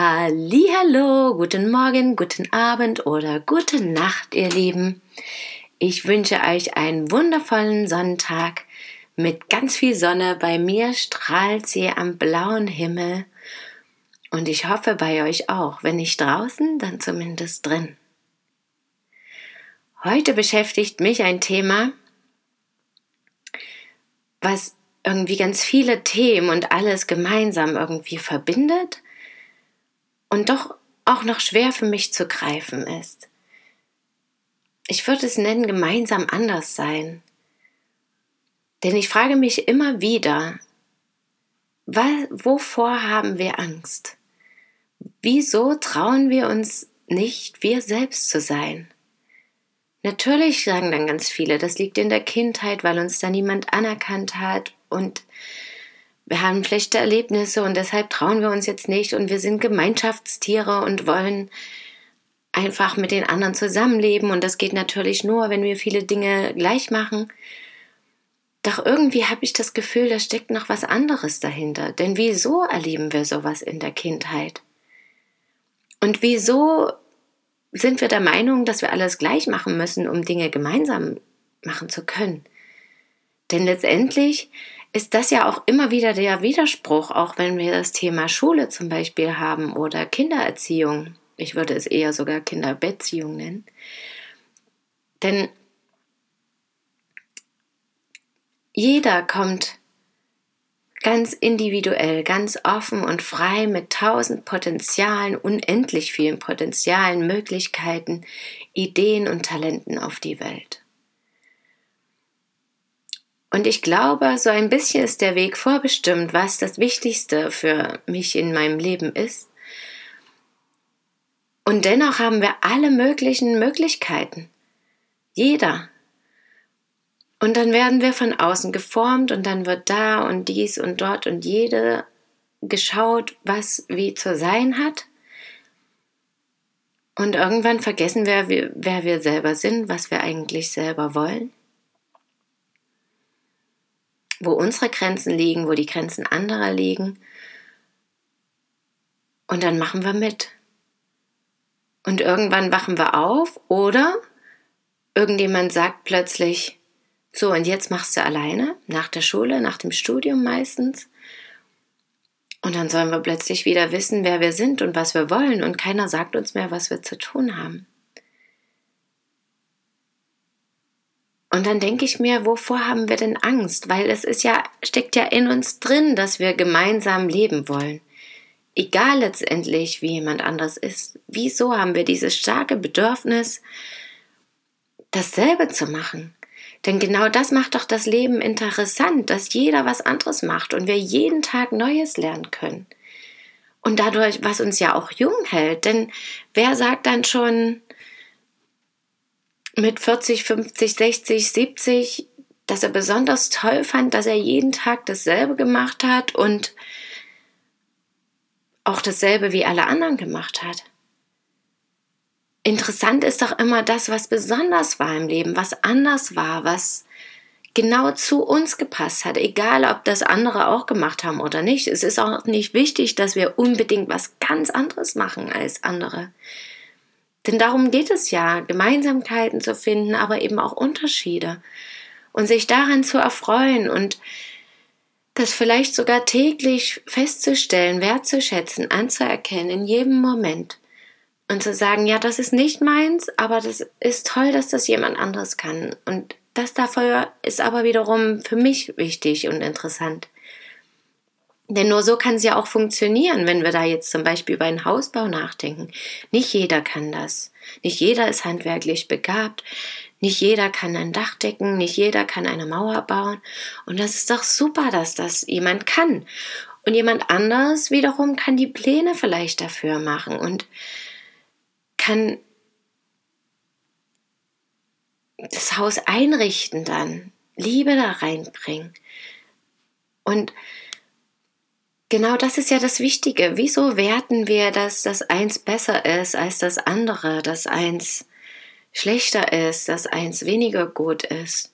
Hallo, guten Morgen, guten Abend oder gute Nacht, ihr Lieben. Ich wünsche euch einen wundervollen Sonntag mit ganz viel Sonne. Bei mir strahlt sie am blauen Himmel und ich hoffe bei euch auch. Wenn nicht draußen, dann zumindest drin. Heute beschäftigt mich ein Thema, was irgendwie ganz viele Themen und alles gemeinsam irgendwie verbindet und doch auch noch schwer für mich zu greifen ist. Ich würde es nennen, gemeinsam anders sein. Denn ich frage mich immer wieder, wovor haben wir Angst? Wieso trauen wir uns nicht, wir selbst zu sein? Natürlich sagen dann ganz viele, das liegt in der Kindheit, weil uns da niemand anerkannt hat und wir haben schlechte Erlebnisse und deshalb trauen wir uns jetzt nicht und wir sind Gemeinschaftstiere und wollen einfach mit den anderen zusammenleben und das geht natürlich nur, wenn wir viele Dinge gleich machen. Doch irgendwie habe ich das Gefühl, da steckt noch was anderes dahinter. Denn wieso erleben wir sowas in der Kindheit? Und wieso sind wir der Meinung, dass wir alles gleich machen müssen, um Dinge gemeinsam machen zu können? Denn letztendlich ist das ja auch immer wieder der Widerspruch, auch wenn wir das Thema Schule zum Beispiel haben oder Kindererziehung. Ich würde es eher sogar Kinderbeziehung nennen. Denn jeder kommt ganz individuell, ganz offen und frei mit tausend Potenzialen, unendlich vielen Potenzialen, Möglichkeiten, Ideen und Talenten auf die Welt. Und ich glaube, so ein bisschen ist der Weg vorbestimmt, was das Wichtigste für mich in meinem Leben ist. Und dennoch haben wir alle möglichen Möglichkeiten. Jeder. Und dann werden wir von außen geformt und dann wird da und dies und dort und jede geschaut, was wie zu sein hat. Und irgendwann vergessen wir, wer wir selber sind, was wir eigentlich selber wollen wo unsere Grenzen liegen, wo die Grenzen anderer liegen. Und dann machen wir mit. Und irgendwann wachen wir auf oder irgendjemand sagt plötzlich, so und jetzt machst du alleine, nach der Schule, nach dem Studium meistens. Und dann sollen wir plötzlich wieder wissen, wer wir sind und was wir wollen und keiner sagt uns mehr, was wir zu tun haben. Und dann denke ich mir, wovor haben wir denn Angst? Weil es ist ja, steckt ja in uns drin, dass wir gemeinsam leben wollen. Egal letztendlich, wie jemand anders ist. Wieso haben wir dieses starke Bedürfnis, dasselbe zu machen? Denn genau das macht doch das Leben interessant, dass jeder was anderes macht und wir jeden Tag Neues lernen können. Und dadurch, was uns ja auch jung hält. Denn wer sagt dann schon, mit 40, 50, 60, 70, dass er besonders toll fand, dass er jeden Tag dasselbe gemacht hat und auch dasselbe wie alle anderen gemacht hat. Interessant ist doch immer das, was besonders war im Leben, was anders war, was genau zu uns gepasst hat, egal ob das andere auch gemacht haben oder nicht. Es ist auch nicht wichtig, dass wir unbedingt was ganz anderes machen als andere. Denn darum geht es ja, Gemeinsamkeiten zu finden, aber eben auch Unterschiede. Und sich daran zu erfreuen und das vielleicht sogar täglich festzustellen, wertzuschätzen, anzuerkennen in jedem Moment. Und zu sagen, ja, das ist nicht meins, aber das ist toll, dass das jemand anderes kann. Und das dafür ist aber wiederum für mich wichtig und interessant. Denn nur so kann es ja auch funktionieren, wenn wir da jetzt zum Beispiel über einen Hausbau nachdenken. Nicht jeder kann das. Nicht jeder ist handwerklich begabt. Nicht jeder kann ein Dach decken. Nicht jeder kann eine Mauer bauen. Und das ist doch super, dass das jemand kann. Und jemand anders wiederum kann die Pläne vielleicht dafür machen und kann das Haus einrichten dann, Liebe da reinbringen. Und genau das ist ja das Wichtige. Wieso werten wir, dass das eins besser ist als das andere, dass eins schlechter ist, dass eins weniger gut ist?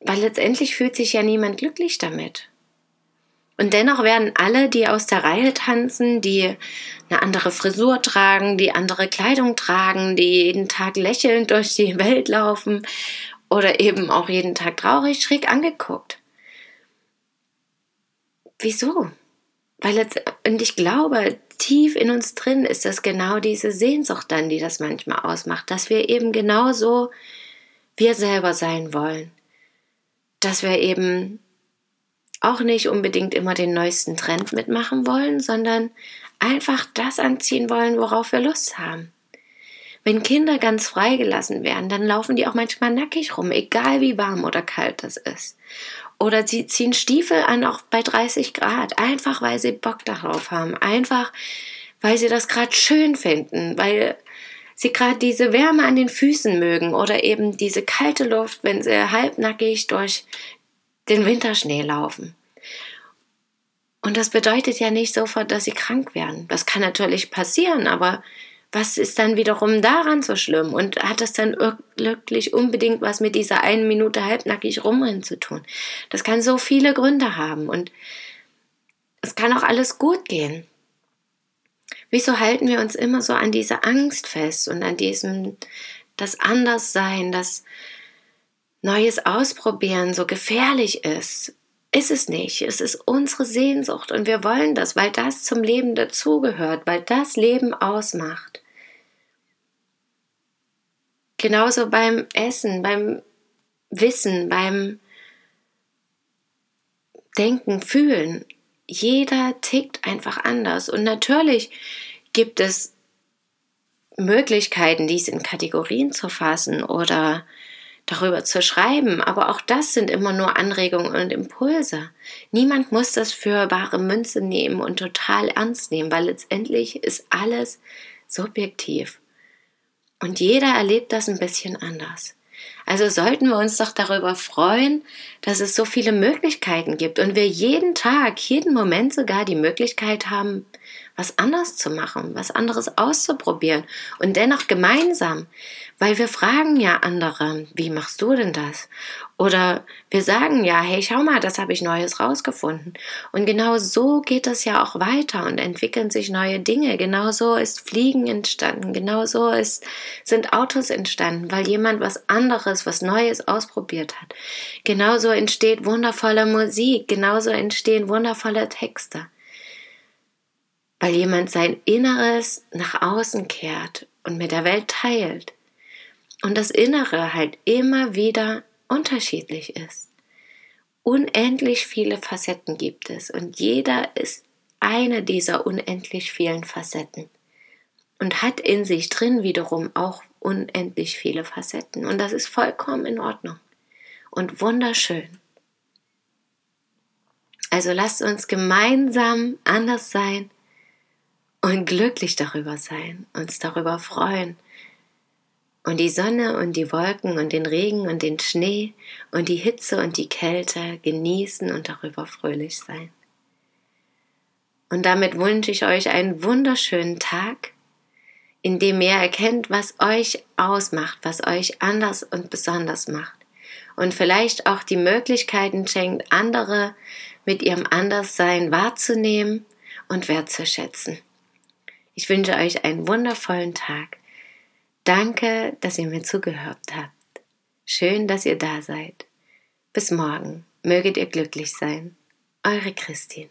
Weil letztendlich fühlt sich ja niemand glücklich damit. Und dennoch werden alle, die aus der Reihe tanzen, die eine andere Frisur tragen, die andere Kleidung tragen, die jeden Tag lächelnd durch die Welt laufen oder eben auch jeden Tag traurig schräg angeguckt. Wieso? Weil jetzt, und ich glaube, tief in uns drin ist das genau diese Sehnsucht dann, die das manchmal ausmacht, dass wir eben genauso wir selber sein wollen. Dass wir eben auch nicht unbedingt immer den neuesten Trend mitmachen wollen, sondern einfach das anziehen wollen, worauf wir Lust haben. Wenn Kinder ganz freigelassen werden, dann laufen die auch manchmal nackig rum, egal wie warm oder kalt das ist. Oder sie ziehen Stiefel an, auch bei 30 Grad, einfach weil sie Bock darauf haben, einfach weil sie das gerade schön finden, weil sie gerade diese Wärme an den Füßen mögen oder eben diese kalte Luft, wenn sie halbnackig durch den Winterschnee laufen. Und das bedeutet ja nicht sofort, dass sie krank werden. Das kann natürlich passieren, aber was ist dann wiederum daran so schlimm? Und hat das dann wirklich unbedingt was mit dieser einen Minute halbnackig rumrennen zu tun? Das kann so viele Gründe haben und es kann auch alles gut gehen. Wieso halten wir uns immer so an diese Angst fest und an diesem, das Anderssein, das Neues ausprobieren so gefährlich ist? Ist es nicht. Es ist unsere Sehnsucht und wir wollen das, weil das zum Leben dazugehört, weil das Leben ausmacht. Genauso beim Essen, beim Wissen, beim Denken, Fühlen. Jeder tickt einfach anders. Und natürlich gibt es Möglichkeiten, dies in Kategorien zu fassen oder darüber zu schreiben, aber auch das sind immer nur Anregungen und Impulse. Niemand muss das für wahre Münze nehmen und total ernst nehmen, weil letztendlich ist alles subjektiv. Und jeder erlebt das ein bisschen anders. Also sollten wir uns doch darüber freuen, dass es so viele Möglichkeiten gibt und wir jeden Tag, jeden Moment sogar die Möglichkeit haben, was anders zu machen, was anderes auszuprobieren und dennoch gemeinsam. Weil wir fragen ja andere, wie machst du denn das? Oder wir sagen ja, hey, schau mal, das habe ich Neues rausgefunden. Und genau so geht es ja auch weiter und entwickeln sich neue Dinge. Genau so ist Fliegen entstanden. Genau so ist, sind Autos entstanden, weil jemand was anderes, was Neues ausprobiert hat. Genauso entsteht wundervolle Musik. Genauso entstehen wundervolle Texte. Weil jemand sein Inneres nach außen kehrt und mit der Welt teilt und das Innere halt immer wieder unterschiedlich ist. Unendlich viele Facetten gibt es und jeder ist eine dieser unendlich vielen Facetten und hat in sich drin wiederum auch unendlich viele Facetten und das ist vollkommen in Ordnung und wunderschön. Also lasst uns gemeinsam anders sein und glücklich darüber sein, uns darüber freuen und die Sonne und die Wolken und den Regen und den Schnee und die Hitze und die Kälte genießen und darüber fröhlich sein. Und damit wünsche ich euch einen wunderschönen Tag, in dem ihr erkennt, was euch ausmacht, was euch anders und besonders macht. Und vielleicht auch die Möglichkeiten schenkt, andere mit ihrem Anderssein wahrzunehmen und wertzuschätzen. Ich wünsche euch einen wundervollen Tag. Danke, dass ihr mir zugehört habt. Schön, dass ihr da seid. Bis morgen. Möget ihr glücklich sein. Eure Christine.